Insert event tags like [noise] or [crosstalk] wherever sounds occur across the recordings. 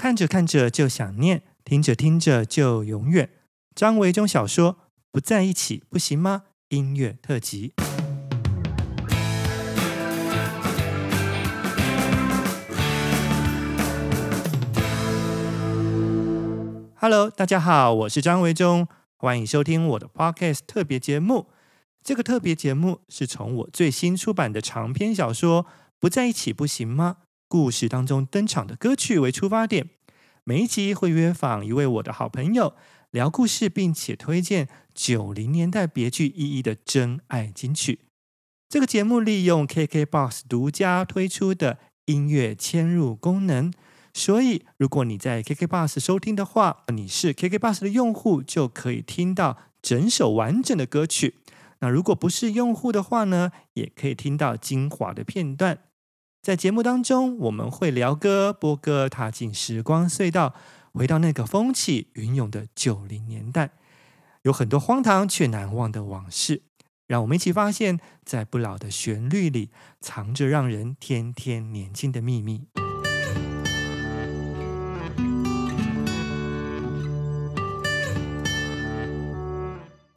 看着看着就想念，听着听着就永远。张维中小说《不在一起不行吗？》音乐特辑。Hello，大家好，我是张维中，欢迎收听我的 Podcast 特别节目。这个特别节目是从我最新出版的长篇小说《不在一起不行吗？》故事当中登场的歌曲为出发点，每一集会约访一位我的好朋友，聊故事，并且推荐九零年代别具意义的真爱金曲。这个节目利用 KKBOX 独家推出的音乐嵌入功能。所以，如果你在 KKBOX 收听的话，你是 KKBOX 的用户，就可以听到整首完整的歌曲。那如果不是用户的话呢，也可以听到精华的片段。在节目当中，我们会聊歌、播歌，踏进时光隧道，回到那个风起云涌的九零年代，有很多荒唐却难忘的往事。让我们一起发现，在不老的旋律里，藏着让人天天年轻的秘密。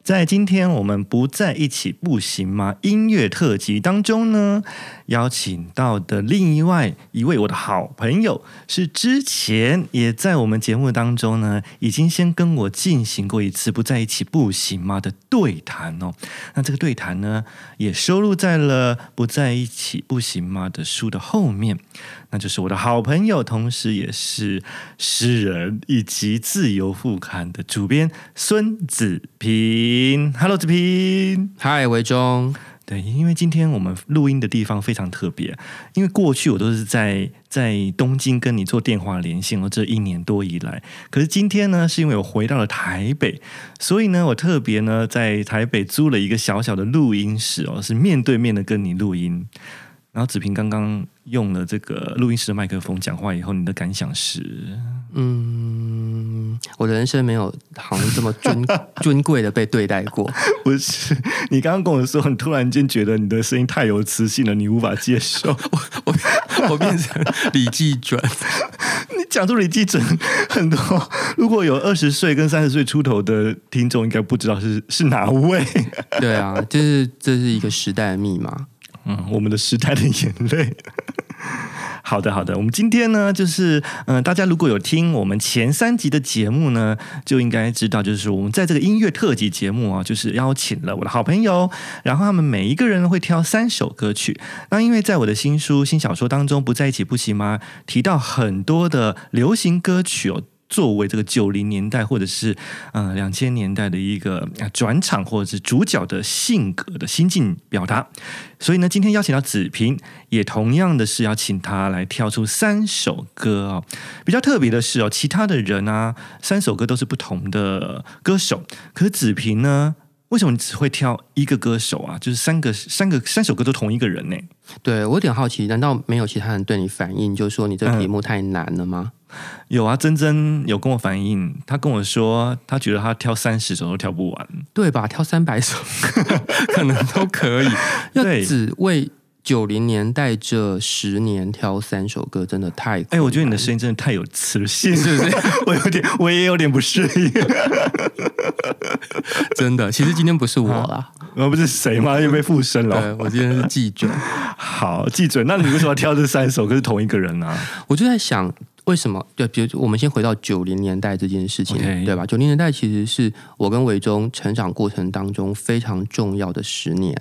在今天我们不在一起不行吗？音乐特辑当中呢，邀请到的另外一位我的好朋友，是之前也在我们节目当中呢，已经先跟我进行过一次不在一起不行吗的对谈哦。那这个对谈呢，也收录在了不在一起不行吗的书的后面。那就是我的好朋友，同时也是诗人以及自由副刊的主编孙子平。Hello，子平。Hi，维中。对，因为今天我们录音的地方非常特别，因为过去我都是在在东京跟你做电话连线哦，这一年多以来。可是今天呢，是因为我回到了台北，所以呢，我特别呢在台北租了一个小小的录音室哦，是面对面的跟你录音。然后子平刚刚用了这个录音室的麦克风讲话以后，你的感想是？嗯，我的人生没有好像这么尊 [laughs] 尊贵的被对待过。不是，你刚刚跟我说，你突然间觉得你的声音太有磁性了，你无法接受。[laughs] 我我我变成李济准，[laughs] 你讲出李济准很多。如果有二十岁跟三十岁出头的听众，应该不知道是是哪位。对啊，就是这是一个时代的密码。嗯，我们的时代的眼泪。[laughs] 好的，好的。我们今天呢，就是嗯、大家如果有听我们前三集的节目呢，就应该知道，就是我们在这个音乐特辑节目啊，就是邀请了我的好朋友，然后他们每一个人会挑三首歌曲。那因为在我的新书、新小说当中，不在一起不行吗？提到很多的流行歌曲哦。作为这个九零年代或者是呃两千年代的一个转场或者是主角的性格的心境表达，所以呢，今天邀请到子平，也同样的是要请他来跳出三首歌哦。比较特别的是哦，其他的人啊，三首歌都是不同的歌手，可是子平呢，为什么你只会挑一个歌手啊？就是三个三个三首歌都同一个人呢？对，我有点好奇，难道没有其他人对你反映，就是说你这个题目太难了吗？嗯有啊，珍珍有跟我反映，他跟我说，他觉得他挑三十首都挑不完，对吧？挑三百首 [laughs] 可能都可以，[laughs] 要只为九零年代这十年挑三首歌，真的太……哎，我觉得你的声音真的太有磁性，是不是？[laughs] 我有点，我也有点不适应，[laughs] 真的。其实今天不是我啦，我不是谁吗？又被附身了。对，我今天是记者，好记者。那你为什么要挑这三首？歌是同一个人呢、啊？我就在想。为什么？对，比如我们先回到九零年代这件事情，Okay. 对吧？九零年代其实是我跟维中成长过程当中非常重要的十年。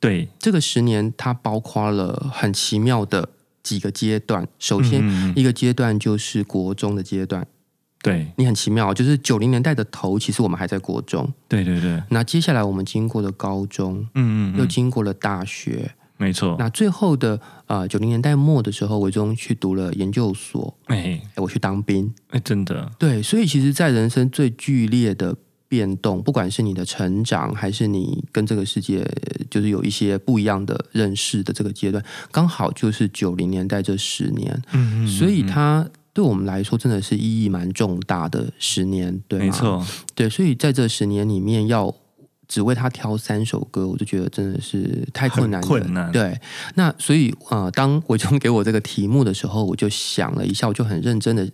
对，这个十年它包括了很奇妙的几个阶段。首先，嗯、一个阶段就是国中的阶段。对，你很奇妙，就是九零年代的头，其实我们还在国中。对对对。那接下来我们经过了高中，嗯嗯，又经过了大学。没错，那最后的呃九零年代末的时候，我中去读了研究所，哎，我去当兵，哎，真的，对，所以其实，在人生最剧烈的变动，不管是你的成长，还是你跟这个世界就是有一些不一样的认识的这个阶段，刚好就是九零年代这十年，嗯，嗯，嗯，所以它对我们来说真的是意义蛮重大的十年，对，没错，对，所以在这十年里面要。只为他挑三首歌，我就觉得真的是太困难了。困难。对，那所以呃，当伟忠给我这个题目的时候，我就想了一下，我就很认真的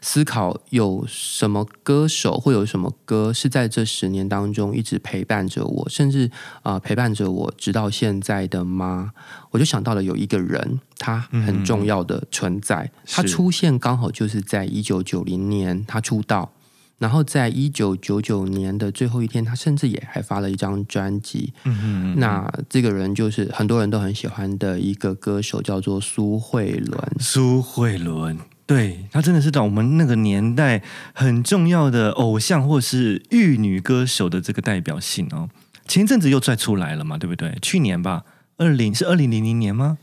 思考，有什么歌手会有什么歌是在这十年当中一直陪伴着我，甚至啊、呃、陪伴着我直到现在的吗？我就想到了有一个人，他很重要的存在，嗯、他出现刚好就是在一九九零年他出道。然后在一九九九年的最后一天，他甚至也还发了一张专辑。嗯哼嗯。那这个人就是很多人都很喜欢的一个歌手，叫做苏慧伦。苏慧伦，对，他真的是在我们那个年代很重要的偶像或是玉女歌手的这个代表性哦。前一阵子又再出来了嘛，对不对？去年吧，二零是二零零零年吗？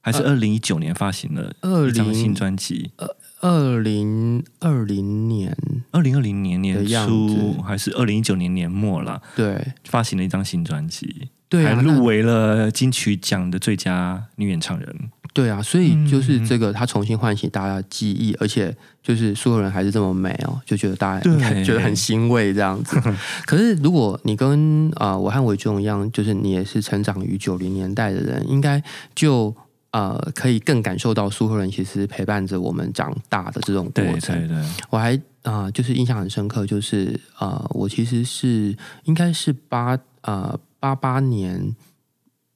还是二零一九年发行了一张新专辑？呃二零二零年，二零二零年年初还是二零一九年年末了？对，发行了一张新专辑，对啊，还入围了金曲奖的最佳女演唱人。对啊，所以就是这个，他重新唤醒大家的记忆，嗯、而且就是所有人还是这么美哦，就觉得大家 [laughs] 觉得很欣慰这样子。可是如果你跟啊、呃、我和伟忠一样，就是你也是成长于九零年代的人，应该就。呃，可以更感受到苏慧伦其实陪伴着我们长大的这种过程。对对对，我还啊、呃，就是印象很深刻，就是呃，我其实是应该是八呃八八年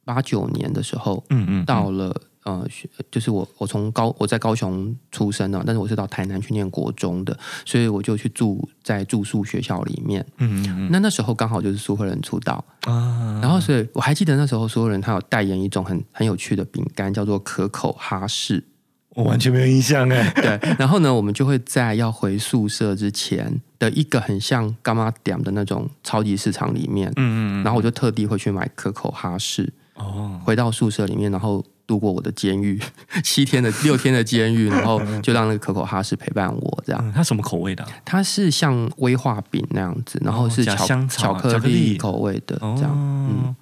八九年的时候，嗯，嗯嗯，到了。呃，就是我，我从高我在高雄出生的，但是我是到台南去念国中的，所以我就去住在住宿学校里面。嗯，嗯，嗯，那那时候刚好就是苏慧伦出道啊，然后所以我还记得那时候苏慧伦她有代言一种很很有趣的饼干，叫做可口哈士。我完全没有印象哎。对，然后呢，我们就会在要回宿舍之前的一个很像干妈点的那种超级市场里面，嗯嗯，嗯，然后我就特地会去买可口哈士。哦，回到宿舍里面，然后。度过我的监狱，[laughs] 七天的六天的监狱，然后就让那个可口哈士陪伴我，这样。嗯、它什么口味的、啊？它是像威化饼那样子，然后是巧、哦、香草、巧克力口味的，这样。哦、嗯，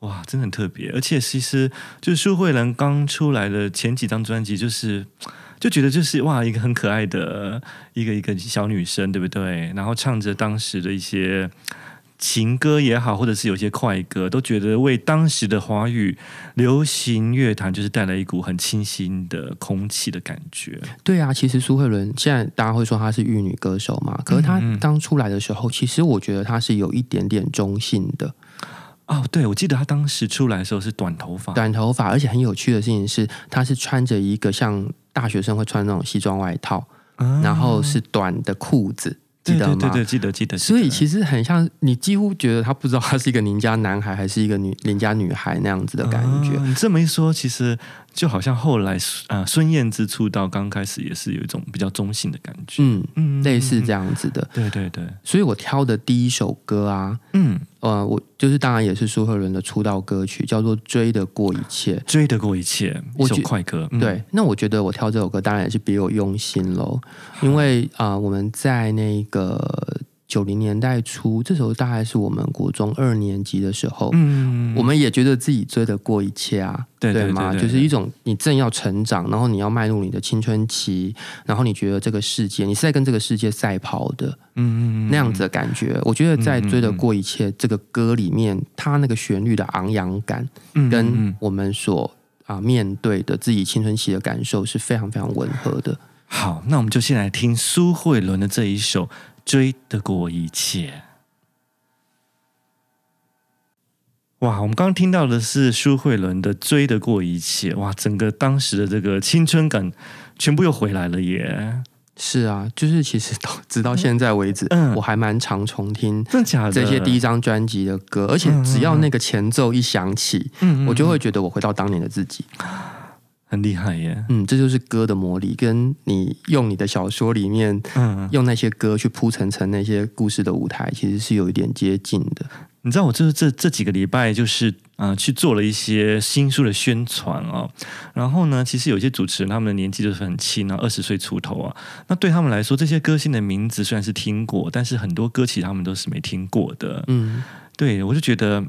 哇，真的很特别。而且其实就是苏慧伦刚出来的前几张专辑，就是就觉得就是哇，一个很可爱的一个一个小女生，对不对？然后唱着当时的一些。情歌也好，或者是有些快歌，都觉得为当时的华语流行乐坛就是带来一股很清新的空气的感觉。对啊，其实苏慧伦现在大家会说她是玉女歌手嘛，可是她刚出来的时候，嗯嗯，其实我觉得她是有一点点中性的。哦，对，我记得她当时出来的时候是短头发，短头发，而且很有趣的事情是，她是穿着一个像大学生会穿那种西装外套，啊、然后是短的裤子。记得吗？对对对，记得记得。所以其实很像，你几乎觉得他不知道他是一个邻家男孩还是一个女邻家女孩那样子的感觉。你这么一说，其实。就好像后来啊，孙燕姿出道刚开始也是有一种比较中性的感觉，嗯嗯，类似这样子的，对对对。所以我挑的第一首歌啊，嗯呃，我就是当然也是苏慧伦的出道歌曲，叫做《追得过一切》，追得过一切，一首快歌。对，嗯、那我觉得我挑这首歌当然也是别有用心喽，因为啊、呃，我们在那个。九零年代初，这时候大概是我们国中二年级的时候，嗯，我们也觉得自己追得过一切啊，对对吗？就是一种你正要成长，然后你要迈入你的青春期，然后你觉得这个世界，你是在跟这个世界赛跑的，嗯嗯，那样子的感觉。我觉得在《追得过一切》这个歌里面，它那个旋律的昂扬感，跟我们所啊面对的自己青春期的感受是非常非常吻合的。好，那我们就先来听苏慧伦的这一首。追得过一切，哇！我们刚刚听到的是苏慧伦的《追得过一切》，哇！整个当时的这个青春感全部又回来了耶！是啊，就是其实到直到现在为止，嗯，我还蛮常重听这些第一张专辑的歌，而且只要那个前奏一响起，嗯，我就会觉得我回到当年的自己。很厉害耶，嗯，这就是歌的魔力，跟你用你的小说里面，嗯，用那些歌去铺陈成那些故事的舞台，其实是有一点接近的。你知道，我就是这这几个礼拜，就是啊、呃，去做了一些新书的宣传哦。然后呢，其实有些主持人他们的年纪就是很轻啊，二十岁出头啊。那对他们来说，这些歌星的名字虽然是听过，但是很多歌其实他们都是没听过的。嗯，对，我就觉得。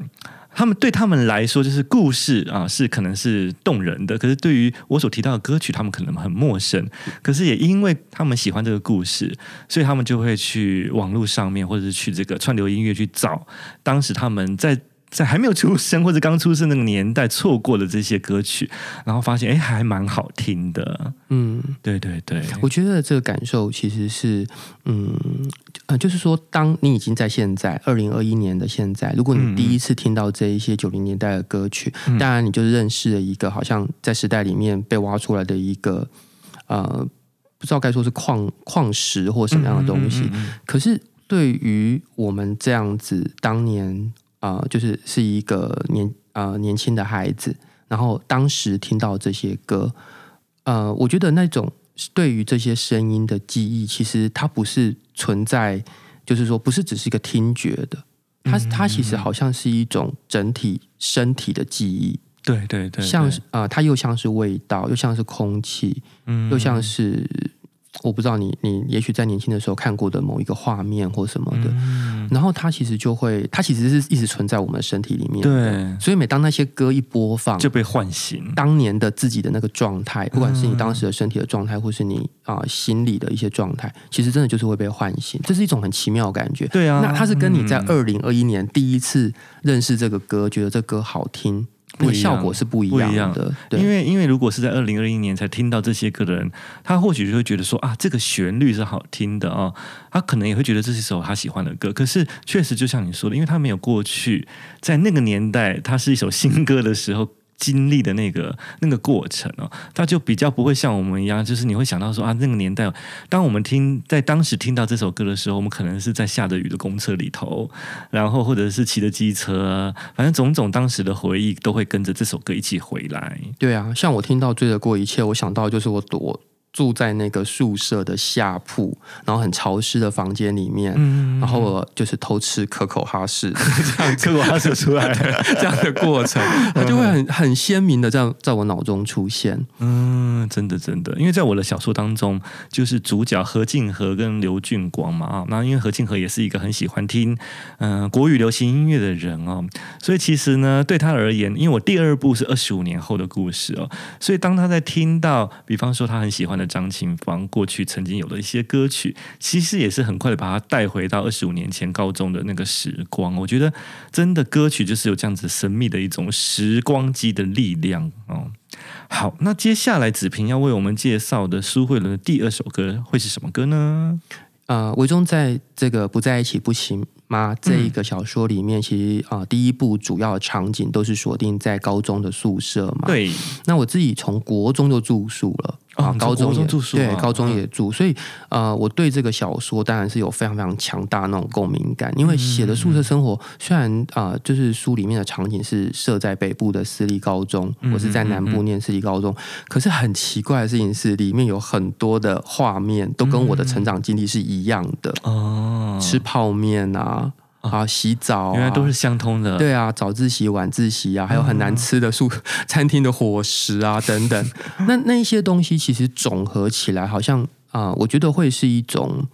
他们对他们来说，就是故事啊，是可能是动人的。可是对于我所提到的歌曲，他们可能很陌生。可是也因为他们喜欢这个故事，所以他们就会去网络上面，或者是去这个串流音乐去找当时他们在。在还没有出生或者刚出生那个年代错过的这些歌曲，然后发现哎，还蛮好听的。嗯，对对对，我觉得这个感受其实是，嗯，呃，就是说，当你已经在现在二零二一年的现在，如果你第一次听到这一些九零年代的歌曲，嗯，当然你就是认识了一个好像在时代里面被挖出来的一个，呃，不知道该说是矿矿石或什么样的东西。嗯嗯嗯嗯，可是对于我们这样子当年。啊、呃，就是是一个年呃年轻的孩子，然后当时听到这些歌，呃，我觉得那种对于这些声音的记忆，其实它不是存在，就是说不是只是一个听觉的，它它其实好像是一种整体身体的记忆，对对对，对，像是啊、呃，它又像是味道，又像是空气，嗯，又像是。我不知道你你也许在年轻的时候看过的某一个画面或什么的，嗯、然后它其实就会，它其实是一直存在我们的身体里面。对，所以每当那些歌一播放，就被唤醒当年的自己的那个状态，不管是你当时的身体的状态，或是你啊、呃、心里的一些状态，其实真的就是会被唤醒。这是一种很奇妙的感觉。对啊，那它是跟你在二零二一年第一次认识这个歌，觉得这歌好听。那个效果是不一样的，对，因为因为如果是在二零二一年才听到这些歌的人，他或许就会觉得说啊，这个旋律是好听的啊、哦，他可能也会觉得这是一首他喜欢的歌。可是确实就像你说的，因为他没有过去，在那个年代，它是一首新歌的时候。经历的那个那个过程哦，他就比较不会像我们一样，就是你会想到说啊，那个年代，当我们听在当时听到这首歌的时候，我们可能是在下着雨的公车里头，然后或者是骑着机车，反正种种当时的回忆都会跟着这首歌一起回来。对啊，像我听到《追得过一切》，我想到就是我躲。住在那个宿舍的下铺，然后很潮湿的房间里面，嗯、然后我就是偷吃可口哈士，[laughs] 这样可口哈士出来的这样的过程，它就会很 [laughs] 很鲜明的这样在我脑中出现。嗯，真的真的，因为在我的小说当中，就是主角何静和跟刘俊光嘛啊，那因为何静和也是一个很喜欢听嗯、呃、国语流行音乐的人哦，所以其实呢，对他而言，因为我第二部是二十五年后的故事哦，所以当他在听到，比方说他很喜欢的。张清芳过去曾经有的一些歌曲，其实也是很快的把它带回到二十五年前高中的那个时光。我觉得，真的歌曲就是有这样子神秘的一种时光机的力量哦。好，那接下来子平要为我们介绍的苏慧伦的第二首歌会是什么歌呢？呃，维中在这个不在一起不行吗？这一个小说里面，其实啊、呃，第一部主要的场景都是锁定在高中的宿舍嘛。对，那我自己从国中就住宿了。啊，高中也住宿，啊，对，高中也住，所以呃，我对这个小说当然是有非常非常强大那种共鸣感，因为写的宿舍生活虽然啊，呃，就是书里面的场景是设在北部的私立高中，我是在南部念私立高中，可是很奇怪的事情是，里面有很多的画面都跟我的成长经历是一样的哦，吃泡面啊。啊，洗澡、啊、原来都是相通的。对啊，早自习、晚自习啊，还有很难吃的宿餐厅的伙食啊，[laughs] 等等。那那一些东西其实总合起来，好像啊、呃，我觉得会是一种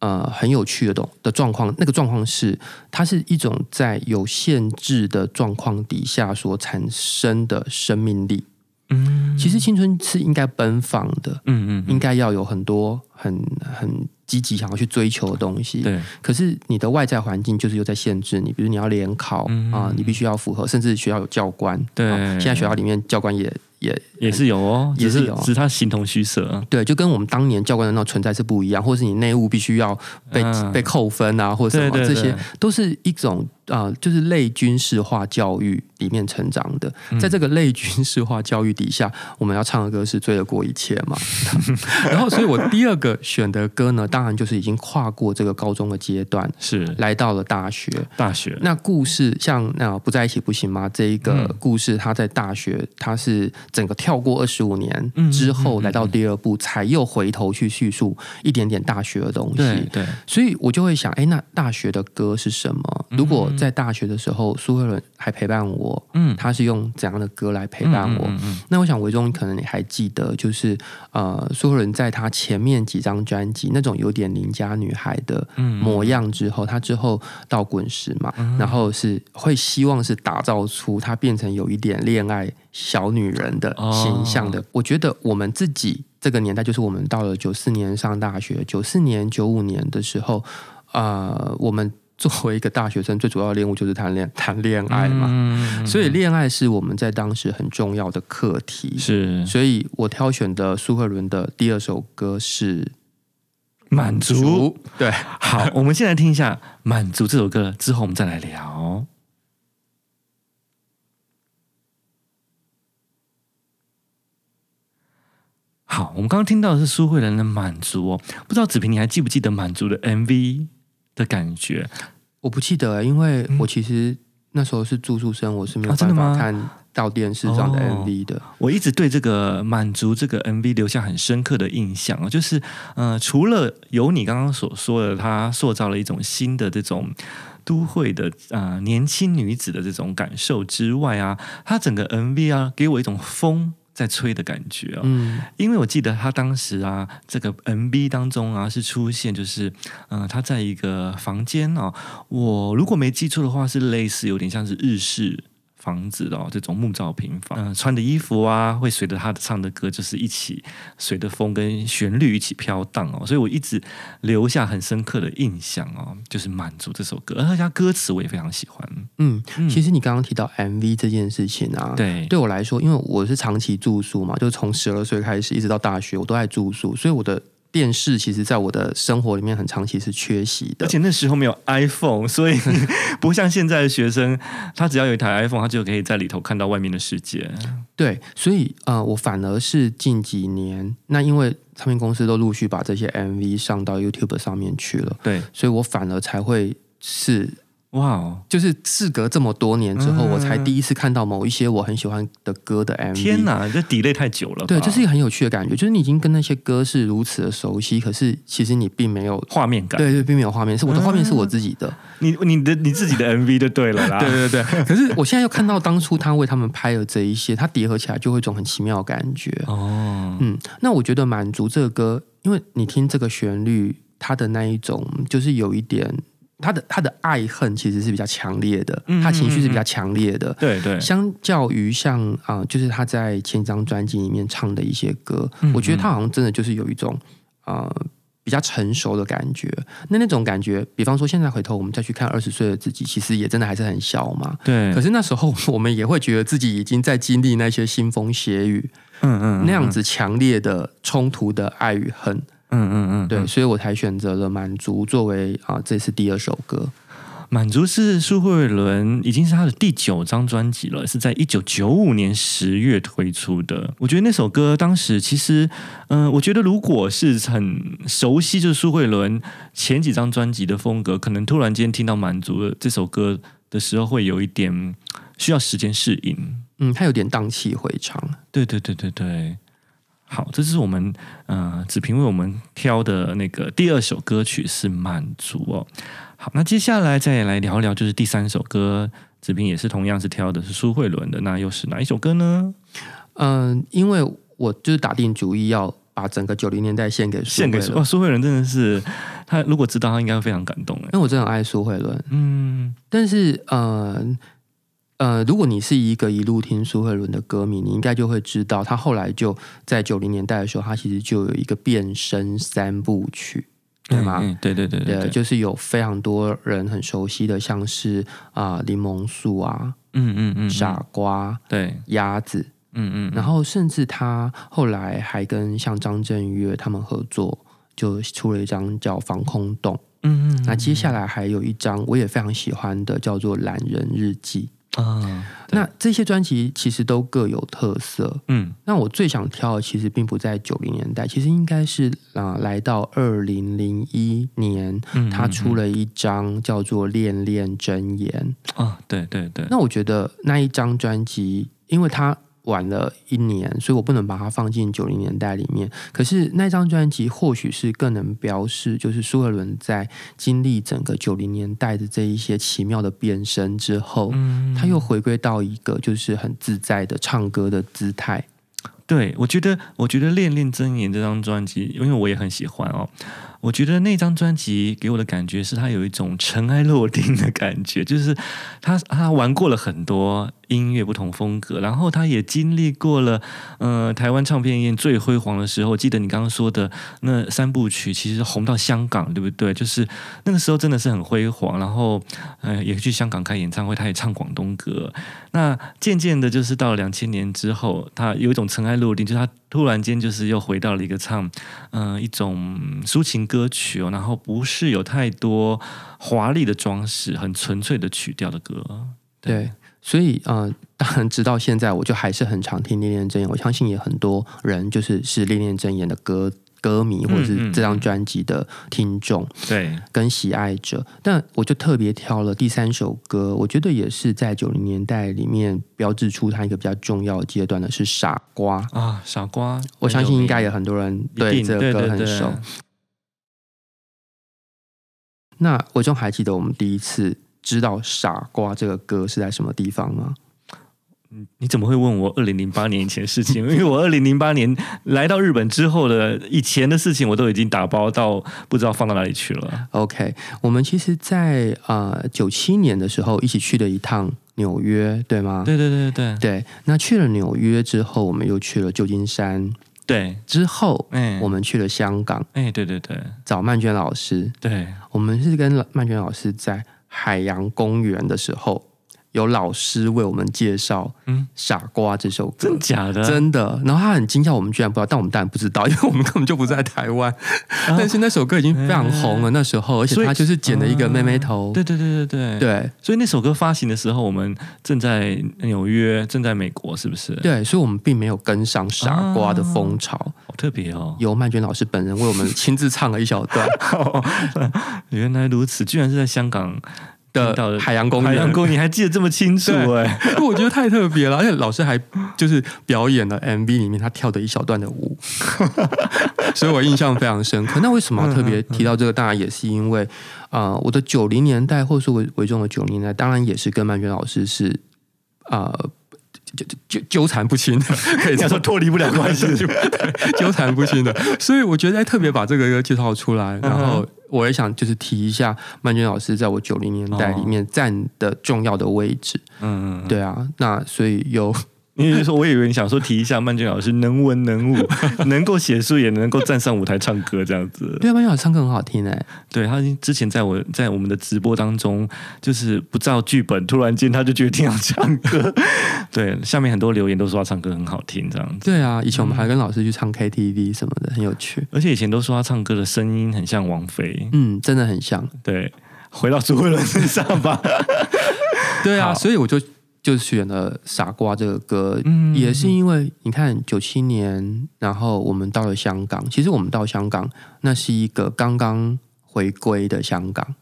呃很有趣的东的状况。那个状况是，它是一种在有限制的状况底下所产生的生命力。嗯，其实青春是应该奔放的。嗯嗯，应该要有很多很很。积极想要去追求的东西，对。可是你的外在环境就是又在限制你，比如你要联考啊、你必须要符合，甚至学校有教官。对，现在学校里面教官也。也也是有哦，也是有，只是他形同虚设。对，就跟我们当年教官的那种存在是不一样，或是你内务必须要被、嗯、被扣分啊，或者什么，这些都是一种啊、呃，就是类军事化教育里面成长的。在这个类军事化教育底下，我们要唱的歌是《醉得过一切》嘛。[laughs] [laughs] 然后，所以我第二个选的歌呢，当然就是已经跨过这个高中的阶段，是来到了大学。大学那故事像那不在一起不行吗？这一个故事，他在大学，他是。整个跳过二十五年之后，来到第二部，才又回头去叙述一点点大学的东西。对，对，所以我就会想，哎，那大学的歌是什么？如果在大学的时候，苏慧伦还陪伴我。嗯，他是用怎样的歌来陪伴我？嗯那我想维中可能你还记得，就是呃，苏慧伦在他前面几张专辑那种有点邻家女孩的模样之后，他之后到滚石嘛，嗯、然后是会希望是打造出他变成有一点恋爱小女人的形象的。哦、我觉得我们自己这个年代，就是我们到了九四年上大学，九四年、九五年的时候，呃，我们。作为一个大学生，最主要的任务就是谈恋谈恋爱嘛，嗯、所以恋爱是我们在当时很重要的课题。是，所以我挑选的苏慧伦的第二首歌是《满足》。对，好，我们先来听一下《满足》这首歌，之后我们再来聊。好，我们刚刚听到的是苏慧伦的《满足》哦，不知道子平你还记不记得《满足》的 MV？的感觉，我不记得，因为我其实那时候是住宿生，我是没有办法看到电视上的 MV 的。哦、我一直对这个满足这个 MV 留下很深刻的印象啊，就是呃，除了有你刚刚所说的，它塑造了一种新的这种都会的啊、呃、年轻女子的这种感受之外啊，他整个 MV 啊，给我一种风。在吹的感觉哦，嗯，因为我记得他当时啊，这个 MV 当中啊是出现，就是嗯、呃，他在一个房间哦，我如果没记错的话，是类似有点像是日式。房子的哦，这种木造平房，嗯，穿的衣服啊，会随着他的唱的歌，就是一起随着风跟旋律一起飘荡哦，所以我一直留下很深刻的印象哦，就是《满足》这首歌，而且他歌词我也非常喜欢。嗯，其实你刚刚提到 MV 这件事情啊，对，对我来说，因为我是长期住宿嘛，就从十二岁开始一直到大学，我都在住宿，所以我的。电视其实，在我的生活里面很长期是缺席的，而且那时候没有 iPhone，所以不像现在的学生，他只要有一台 iPhone，他就可以在里头看到外面的世界。对，所以呃，我反而是近几年，那因为唱片公司都陆续把这些 MV 上到 YouTube 上面去了，对，所以我反而才会是。哇哦！就是事隔这么多年之后，嗯、我才第一次看到某一些我很喜欢的歌的 MV。天哪，这 delay 太久了。对，这是一个很有趣的感觉，就是你已经跟那些歌是如此的熟悉，可是其实你并没有画面感。对对，并没有画面，是我的画面是我自己的。嗯、你你的你自己的 MV 就对了啦。[laughs] 对对对。可是我现在又看到当初他为他们拍的这一些，它叠合起来就会一种很奇妙的感觉。哦。嗯，那我觉得满足这个歌，因为你听这个旋律，它的那一种就是有一点。他的他的爱恨其实是比较强烈的，他情绪是比较强烈的。对对，相较于像啊、呃，就是他在前张专辑里面唱的一些歌，我觉得他好像真的就是有一种啊、呃、比较成熟的感觉。那那种感觉，比方说现在回头我们再去看二十岁的自己，其实也真的还是很小嘛。对。可是那时候我们也会觉得自己已经在经历那些腥风血雨，嗯，嗯嗯，那样子强烈的冲突的爱与恨。嗯嗯嗯，对，所以我才选择了《满足》作为啊这次第二首歌。《满足》是苏慧伦已经是他的第九张专辑了，是在一九九五年十月推出的。我觉得那首歌当时其实，嗯、呃，我觉得如果是很熟悉就是苏慧伦前几张专辑的风格，可能突然间听到《满足》这首歌的时候，会有一点需要时间适应。嗯，它有点荡气回肠。对对对对对。好，这是我们呃子平为我们挑的那个第二首歌曲是《满足》哦。好，那接下来再来聊聊，就是第三首歌，子平也是同样是挑的是苏慧伦的，那又是哪一首歌呢？嗯、呃，因为我就是打定主意要把整个九零年代献给献给苏，哦，苏慧伦真的是他如果知道他应该会非常感动哎，因为我真的很爱苏慧伦，嗯，但是呃。呃，如果你是一个一路听苏慧伦的歌迷，你应该就会知道，他后来就在九零年代的时候，他其实就有一个变身三部曲，对吗？嗯嗯、对对对对，对，就是有非常多人很熟悉的，像是啊柠檬树啊，嗯嗯嗯，傻瓜，对，鸭子，嗯嗯，然后甚至他后来还跟像张震岳他们合作，就出了一张叫《防空洞》，嗯，嗯嗯，那接下来还有一张我也非常喜欢的，叫做《懒人日记》。啊，嗯、那这些专辑其实都各有特色。嗯，那我最想挑的其实并不在九零年代，其实应该是啊、呃，来到二零零一年，嗯、他出了一张叫做《恋恋真言》。啊，对对对。那我觉得那一张专辑，因为他晚了一年，所以我不能把它放进九零年代里面。可是那张专辑或许是更能标示，就是苏慧伦在经历整个九零年代的这一些奇妙的变身之后，嗯，他又回归到一个就是很自在的唱歌的姿态。对，我觉得，我觉得《恋恋真言》这张专辑，因为我也很喜欢哦。我觉得那张专辑给我的感觉是，他有一种尘埃落定的感觉，就是他他玩过了很多音乐不同风格，然后他也经历过了，呃，台湾唱片业最辉煌的时候。记得你刚刚说的那三部曲，其实红到香港，对不对？就是那个时候真的是很辉煌，然后呃，也去香港开演唱会，他也唱广东歌。那渐渐的，就是到两千年之后，他有一种尘埃落定，就是他突然间就是又回到了一个唱，嗯、一种抒情。歌曲哦，然后不是有太多华丽的装饰，很纯粹的曲调的歌。对所以呃，当然直到现在，我就还是很常听《恋恋真言》。我相信也很多人就是是《恋恋真言》的歌歌迷，或者是这张专辑的听众，对，跟喜爱者。但我就特别挑了第三首歌，我觉得也是在九零年代里面标志出它一个比较重要的阶段的，是《傻瓜》啊，《傻瓜》。我相信应该有很多人对这个歌很熟。那我就还记得我们第一次知道《傻瓜》这个歌是在什么地方吗？你怎么会问我二零零八年以前的事情？因为我二零零八年来到日本之后的以前的事情，我都已经打包到不知道放到哪里去了。OK，我们其实在，在呃九七年的时候一起去了一趟纽约，对吗？对对对对对。那去了纽约之后，我们又去了旧金山。对，之后，嗯，我们去了香港，哎，对对对，找曼娟老师，对，我们是跟曼娟老师在海洋公园的时候。有老师为我们介绍《嗯傻瓜》这首歌，真假的？真的。然后他很惊讶，我们居然不知道，但我们当然不知道，[laughs] 因为我们根本就不在台湾。但是那首歌已经非常红了，那时候，而且他就是剪了一个妹妹头。对对对对对对。所以那首歌发行的时候，我们正在纽约，正在美国，是不是？对，所以我们并没有跟上傻瓜的风潮。好特别哦！由曼娟老师本人为我们亲自唱了一小段。[laughs] 原来如此，居然是在香港。的海洋公园，海洋公园，你还记得这么清楚哎、欸？我觉得太特别了，而且老师还就是表演了 MV 里面他跳的一小段的舞，[laughs] 所以我印象非常深刻。那为什么要特别提到这个？当然也是因为啊、呃，我的九零年代，或者说我我中的九零年代，当然也是跟曼娟老师是啊。呃纠纠纠缠不清的，[laughs] 可以这样说脱离不了关系，[laughs] 纠缠不清的。所以我觉得特别把这个歌介绍出来，然后我也想就是提一下曼娟老师在我九零年代里面占的重要的位置。嗯嗯，对啊，那所以有。因为说，[laughs] 我以为你想说提一下曼娟老师能文能武，[laughs] 能够写书，也能够站上舞台唱歌这样子。对啊，曼娟老师唱歌很好听哎。对，他之前在我在我们的直播当中，就是不照剧本，突然间他就决定要唱歌。[laughs] 对，下面很多留言都说他唱歌很好听这样子。对啊，以前我们还跟老师去唱 KTV 什么的，很有趣。而且以前都说他唱歌的声音很像王菲。嗯，真的很像。对，回到苏慧伦身上吧。对啊，所以我就。就选了《傻瓜》这个歌，嗯，也是因为你看九七年，然后我们到了香港。其实我们到香港，那是一个刚刚回归的香港，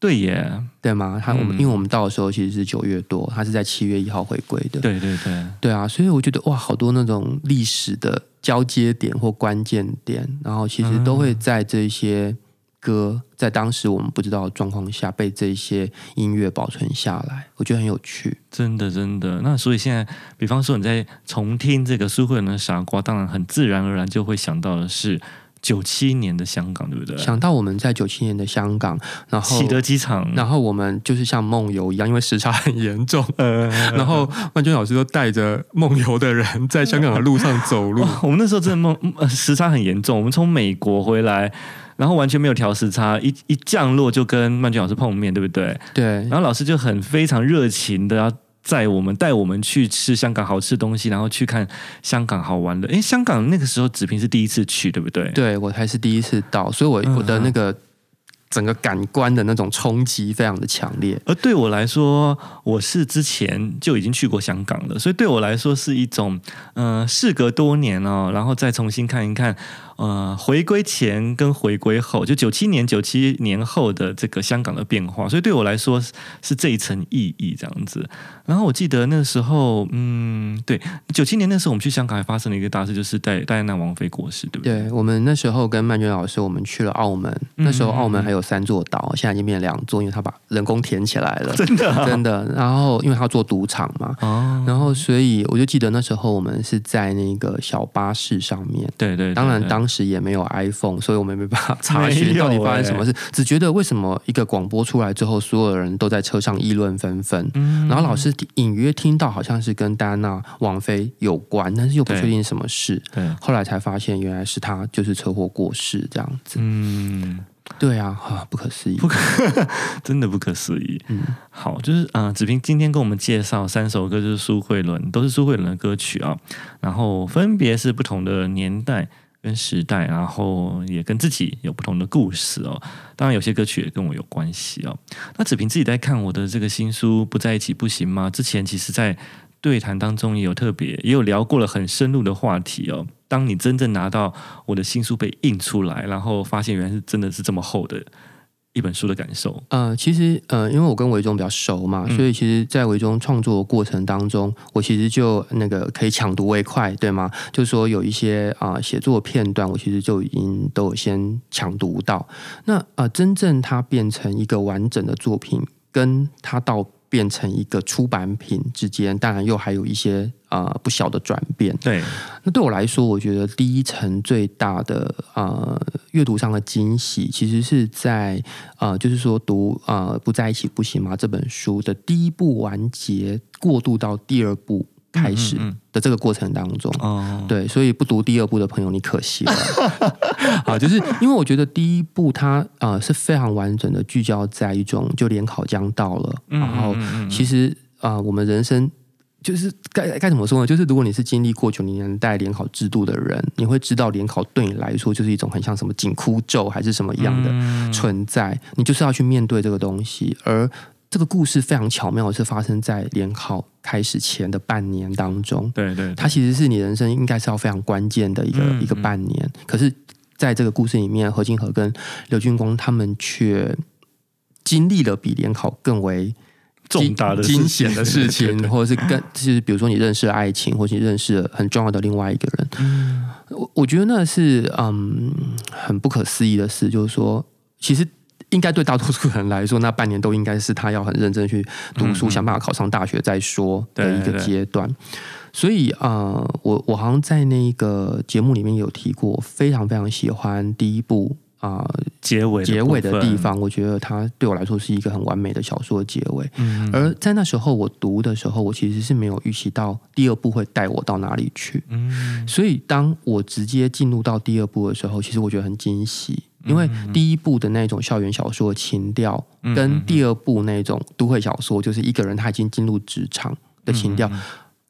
对耶，对吗？他我们、嗯、因为我们到的时候其实是九月多，他是在七月一号回归的，对对对，对啊。所以我觉得哇，好多那种历史的交接点或关键点，然后其实都会在这些。歌在当时我们不知道的状况下被这些音乐保存下来，我觉得很有趣。真的，真的。那所以现在，比方说你在重听这个苏慧伦的《傻瓜》，当然很自然而然就会想到的是九七年的香港，对不对？想到我们在九七年的香港，然后启德机场，然后我们就是像梦游一样，因为时差很严重。[laughs] 呃，然后万娟老师都带着梦游的人在香港的路上走路。[laughs] 我们那时候真的梦时差很严重，我们从美国回来。然后完全没有调时差，一一降落就跟曼君老师碰面，对不对？对。然后老师就很非常热情的要载我们，带我们去吃香港好吃的东西，然后去看香港好玩的。哎，香港那个时候子平是第一次去，对不对？对，我还是第一次到，所以我，我、嗯、我的那个。整个感官的那种冲击非常的强烈，而对我来说，我是之前就已经去过香港了，所以对我来说是一种，嗯、呃，事隔多年哦，然后再重新看一看，呃回归前跟回归后，就九七年、九七年后的这个香港的变化，所以对我来说是，是这一层意义这样子。然后我记得那时候，嗯，对，九七年那时候我们去香港还发生了一个大事，就是戴戴安娜王妃过世，对不对？对，我们那时候跟曼娟老师，我们去了澳门，那时候澳门还有三座岛，现在已经变成两座，因为他把人工填起来了，[laughs] 真的、啊、真的。然后因为他要做赌场嘛，哦，然后所以我就记得那时候我们是在那个小巴士上面，对对，对，对，当然当时也没有 iPhone，所以我们没办法查询到底发生什么事，只觉得为什么一个广播出来之后，所有人都在车上议论纷纷，嗯，然后老师隐约听到好像是跟戴安娜王妃有关，但是又不确定什么事，对，后来才发现原来是他就是车祸过世这样子，嗯。对啊，啊，不可思议，不可，[laughs] 真的不可思议。嗯，好，就是啊，子平今天跟我们介绍三首歌，就是苏慧伦，都是苏慧伦的歌曲啊，然后分别是不同的年代跟时代，然后也跟自己有不同的故事哦。当然，有些歌曲也跟我有关系哦。那子平自己在看我的这个新书《不在一起不行吗》之前，其实在对谈当中也有特别也有聊过了很深入的话题哦。当你真正拿到我的新书被印出来，然后发现原来是真的是这么厚的一本书的感受。呃，其实呃，因为我跟维中比较熟嘛，嗯、所以其实，在维中创作的过程当中，我其实就那个可以抢读为快，对吗？就是说有一些啊、呃、写作片段，我其实就已经都有先抢读到。那啊、呃，真正它变成一个完整的作品，跟它到变成一个出版品之间，当然又还有一些啊、呃、不小的转变。对，那对我来说，我觉得第一层最大的啊阅、呃、读上的惊喜，其实是在啊、呃，就是说读啊、呃、不在一起不行吗？这本书的第一部完结，过渡到第二部。开始的这个过程当中，嗯嗯、对，所以不读第二部的朋友，你可惜了。[laughs] 啊，就是因为我觉得第一部它啊、呃、是非常完整的聚焦在一种就联考将到了，嗯、然后其实啊、呃、我们人生就是该该怎么说呢？就是如果你是经历过九零年代联考制度的人，你会知道联考对你来说就是一种很像什么紧箍咒还是什么一样的存在，嗯、你就是要去面对这个东西，而。这个故事非常巧妙的，是发生在联考开始前的半年当中。对，对对，它其实是你人生应该是要非常关键的一个、嗯、一个半年。可是，在这个故事里面，何金和跟刘俊光他们却经历了比联考更为重大的惊险的事 [laughs] 情，对对对，或者是跟就是比如说你认识了爱情，或者你认识了很重要的另外一个人。嗯、我我觉得那是嗯很不可思议的事，就是说其实。应该对大多数人来说，那半年都应该是他要很认真去读书，嗯嗯想办法考上大学再说的一个阶段。对对对，所以啊、呃，我我好像在那个节目里面有提过，非常非常喜欢第一部啊、呃、结尾结尾的地方。我觉得它对我来说是一个很完美的小说的结尾。而在那时候我读的时候，我其实是没有预期到第二部会带我到哪里去。嗯，所以当我直接进入到第二部的时候，其实我觉得很惊喜。因为第一部的那种校园小说的情调，跟第二部那种都会小说，就是一个人他已经进入职场的情调，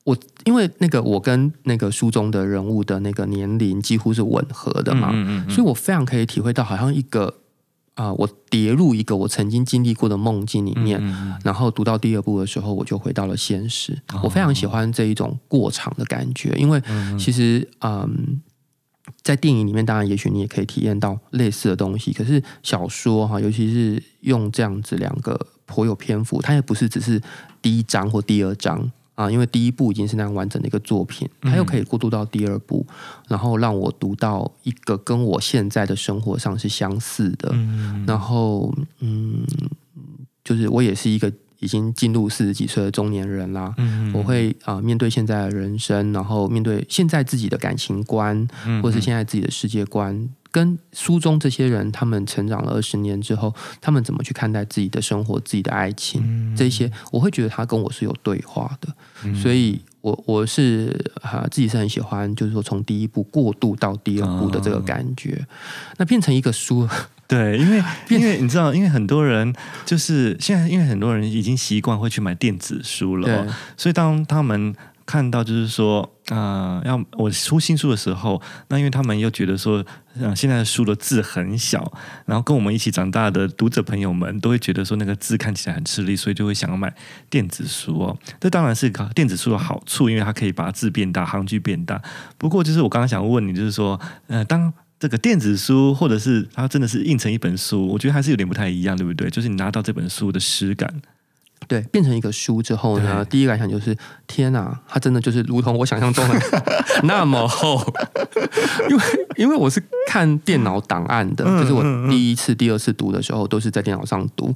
我因为那个我跟那个书中的人物的那个年龄几乎是吻合的嘛，所以我非常可以体会到，好像一个啊、呃，我跌入一个我曾经经历过的梦境里面，然后读到第二部的时候，我就回到了现实。我非常喜欢这一种过场的感觉，因为其实嗯。在电影里面，当然，也许你也可以体验到类似的东西。可是小说哈，尤其是用这样子两个颇有篇幅，它也不是只是第一章或第二章啊，因为第一部已经是那样完整的一个作品，它又可以过渡到第二部，然后让我读到一个跟我现在的生活上是相似的。然后，嗯，就是我也是一个。已经进入四十几岁的中年人啦，嗯、我会啊、呃、面对现在的人生，然后面对现在自己的感情观，嗯、或者是现在自己的世界观，跟书中这些人，他们成长了二十年之后，他们怎么去看待自己的生活、自己的爱情，嗯、这些我会觉得他跟我是有对话的，嗯、所以我我是啊自己是很喜欢，就是说从第一部过渡到第二部的这个感觉，哦、那变成一个书。[laughs] 对，因为因为你知道，因为很多人就是现在，因为很多人已经习惯会去买电子书了，对。所以当他们看到就是说，啊、呃，要我出新书的时候，那因为他们又觉得说，呃，现在的书的字很小，然后跟我们一起长大的读者朋友们都会觉得说那个字看起来很吃力，所以就会想要买电子书哦。这当然是电子书的好处，因为它可以把字变大，行距变大。不过就是我刚刚想问你，就是说，呃，当这个电子书，或者是它真的是印成一本书，我觉得还是有点不太一样，对不对？就是你拿到这本书的实感。对，变成一个书之后呢，第一个感想就是天哪，它真的就是如同我想象中的 [laughs] 那么厚，[laughs] 因为因为我是看电脑档案的，就是我第一次、第二次读的时候都是在电脑上读，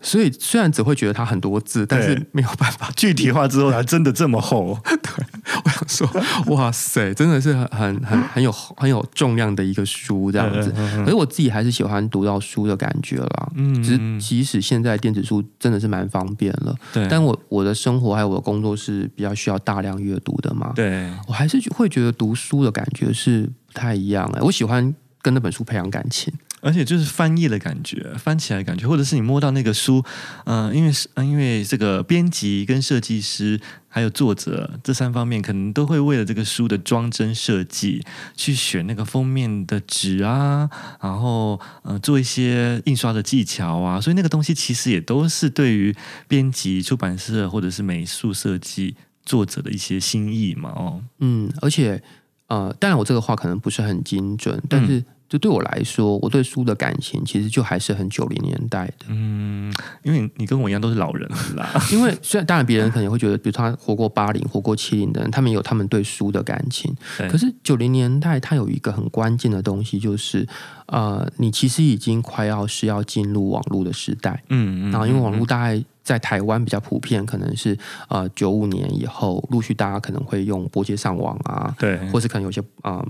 所以虽然只会觉得它很多字，但是没有办法 [laughs] 具体化之后它真的这么厚。对，我想说，哇塞，真的是很很很很有很有重量的一个书这样子。可是我自己还是喜欢读到书的感觉啦。嗯，其实即使现在电子书真的是蛮方便了，对，但我我的生活还有我的工作是比较需要大量阅读的嘛，对，我还是会觉得读书的感觉是不太一样的。我喜欢跟那本书培养感情。而且就是翻页的感觉，翻起来的感觉，或者是你摸到那个书，嗯、呃，因为是，因为这个编辑跟设计师还有作者这三方面，可能都会为了这个书的装帧设计去选那个封面的纸啊，然后呃做一些印刷的技巧啊，所以那个东西其实也都是对于编辑、出版社或者是美术设计作者的一些心意嘛，哦，嗯，而且呃，当然我这个话可能不是很精准，但是。嗯就对我来说，我对书的感情其实就还是很九零年代的。嗯，因为你跟我一样都是老人啦。[laughs] 因为虽然当然别人可能会觉得，比如他活过八零、活过七零的人，他们有他们对书的感情。对可是九零年代，它有一个很关键的东西，就是呃，你其实已经快要是要进入网络的时代。嗯嗯。然后因为网络大概在台湾比较普遍，可能是呃九五年以后，陆续大家可能会用拨接上网啊，对，或是可能有些嗯。呃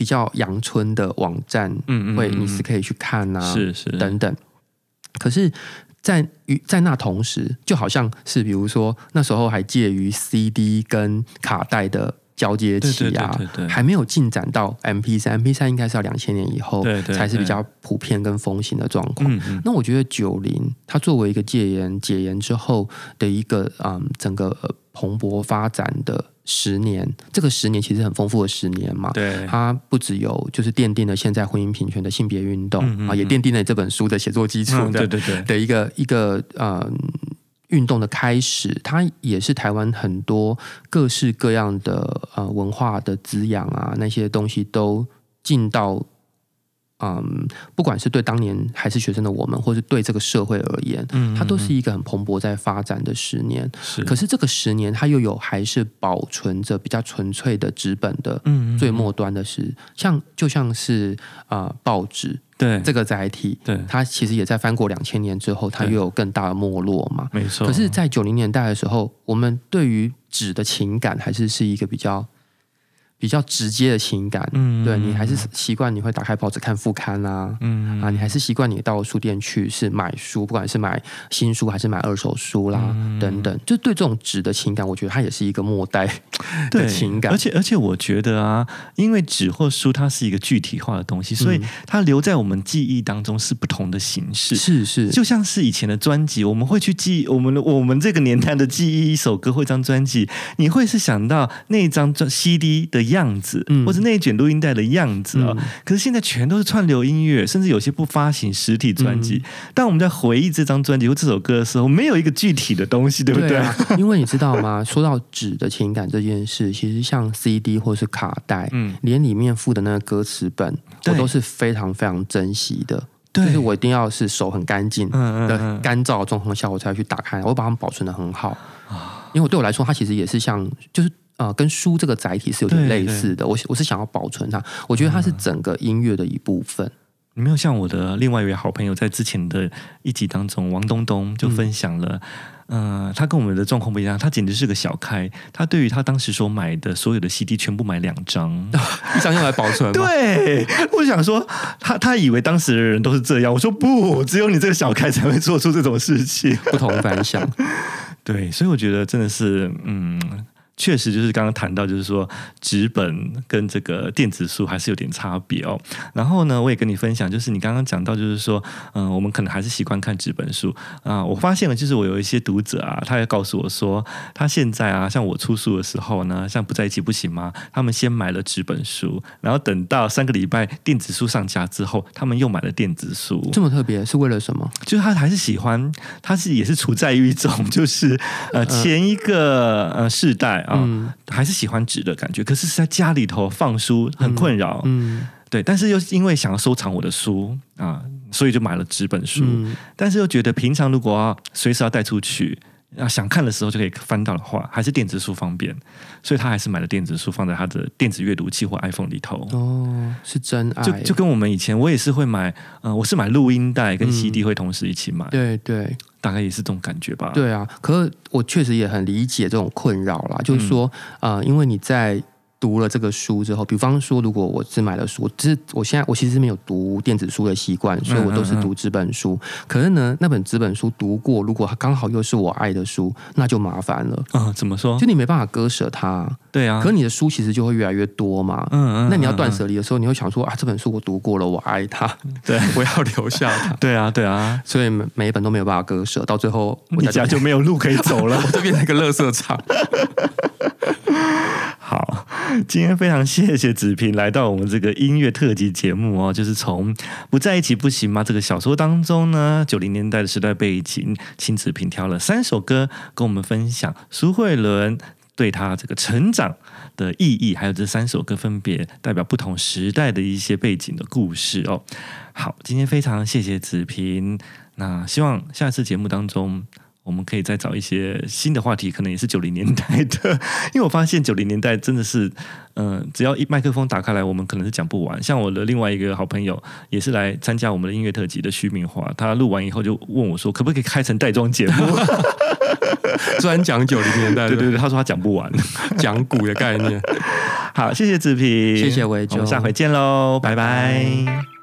比较阳春的网站，嗯嗯，会你是可以去看啊，是是等等。可是，在于在那同时，就好像是比如说那时候还介于 CD 跟卡带的交接期啊，还没有进展到 MP 三，MP 三应该是要两千年以后才是比较普遍跟风行的状况。那我觉得九零它作为一个戒严解严之后的一个嗯整个蓬勃发展的。十年，这个十年其实很丰富的十年嘛。对，它不只有就是奠定了现在婚姻平权的性别运动啊，嗯嗯嗯也奠定了这本书的写作基础对对对，的一个一个呃运动的开始，它也是台湾很多各式各样的呃文化的滋养啊，那些东西都进到。嗯，不管是对当年还是学生的我们，或是对这个社会而言，嗯，它都是一个很蓬勃在发展的十年。是，可是这个十年，它又有还是保存着比较纯粹的纸本的，嗯，最末端的是像就像是啊、呃、报纸，对这个载体，对它其实也在翻过两千年之后，它又有更大的没落嘛，没错。可是，在九零年代的时候，我们对于纸的情感还是是一个比较。比较直接的情感，嗯，对，你还是习惯你会打开报纸看副刊啊，嗯啊，你还是习惯你到书店去是买书，不管是买新书还是买二手书啦，嗯、等等，就对这种纸的情感，我觉得它也是一个末代的情感。而且而且我觉得啊，因为纸或书它是一个具体化的东西，所以它留在我们记忆当中是不同的形式。是是，就像是以前的专辑，我们会去记我们的我们这个年代的记忆一首歌或一张专辑，你会是想到那一张专 CD 的。样子，或者那一卷录音带的样子啊、哦，嗯、可是现在全都是串流音乐，甚至有些不发行实体专辑。当、嗯、我们在回忆这张专辑或这首歌的时候，没有一个具体的东西，对不对？对啊、因为你知道吗？[laughs] 说到纸的情感这件事，其实像 CD 或是卡带，嗯，连里面附的那个歌词本，我都是非常非常珍惜的。对就是我一定要是手很干净的干燥状况下，我才去打开，我会把它们保存的很好。因为我对我来说，它其实也是像就是。啊、呃，跟书这个载体是有点类似的。我我是想要保存它，我觉得它是整个音乐的一部分。你、嗯、没有像我的另外一位好朋友，在之前的一集当中，王东东就分享了，嗯、呃，他跟我们的状况不一样，他简直是个小开。他对于他当时所买的所有的 CD，全部买两张，[laughs] 一张用来保存。对，我想说，他他以为当时的人都是这样。我说不，只有你这个小开才会做出这种事情，不同凡响。[laughs] 对，所以我觉得真的是，嗯。确实就是刚刚谈到，就是说纸本跟这个电子书还是有点差别哦。然后呢，我也跟你分享，就是你刚刚讲到，就是说，嗯，我们可能还是习惯看纸本书啊。我发现了，就是我有一些读者啊，他也告诉我说，他现在啊，像我出书的时候呢，像不在一起不行吗？他们先买了纸本书，然后等到三个礼拜电子书上架之后，他们又买了电子书。这么特别是为了什么？就是他还是喜欢，他是也是处在于一种，就是呃前一个呃世代。嗯，还是喜欢纸的感觉，可是是在家里头放书很困扰。嗯，对，但是又因为想要收藏我的书啊，所以就买了纸本书。嗯、但是又觉得平常如果要随时要带出去。啊想看的时候就可以翻到的话，还是电子书方便，所以他还是买了电子书放在他的电子阅读器或 iPhone 里头。哦，是真爱。就就跟我们以前，我也是会买，嗯、呃，我是买录音带跟 CD 会同时一起买。嗯、对对，大概也是这种感觉吧。对啊，可是我确实也很理解这种困扰啦，就是说，啊、因为你在。读了这个书之后，比方说，如果我只买了书，只是我现在我其实没有读电子书的习惯，所以我都是读纸本书。嗯嗯嗯，可是呢，那本纸本书读过，如果它刚好又是我爱的书，那就麻烦了。啊、嗯，怎么说？就你没办法割舍它。对啊。可是你的书其实就会越来越多嘛。嗯，嗯嗯。那你要断舍离的时候，你会想说啊，这本书我读过了，我爱它，[laughs] 对，[laughs] 我要留下它。对啊，对啊。所以每每一本都没有办法割舍，到最后我家就没有路可以走了，[laughs] 我就变成一个垃圾场。[laughs] 今天非常谢谢子平来到我们这个音乐特辑节目哦，就是从不在一起不行吗？这个小说当中呢，九零年代的时代背景，请子平挑了三首歌跟我们分享苏慧伦对她这个成长的意义，还有这三首歌分别代表不同时代的一些背景的故事哦。好，今天非常谢谢子平，那希望下次节目当中。我们可以再找一些新的话题，可能也是九零年代的，因为我发现九零年代真的是，嗯、呃，只要一麦克风打开来，我们可能是讲不完。像我的另外一个好朋友，也是来参加我们的音乐特辑的徐明华，他录完以后就问我说，可不可以开成带妆节目，[laughs] 专讲九零年代？对对对，他说他讲不完，讲古的概念。[laughs] 好，谢谢子平，谢谢维中，我们下回见喽，拜拜。拜拜。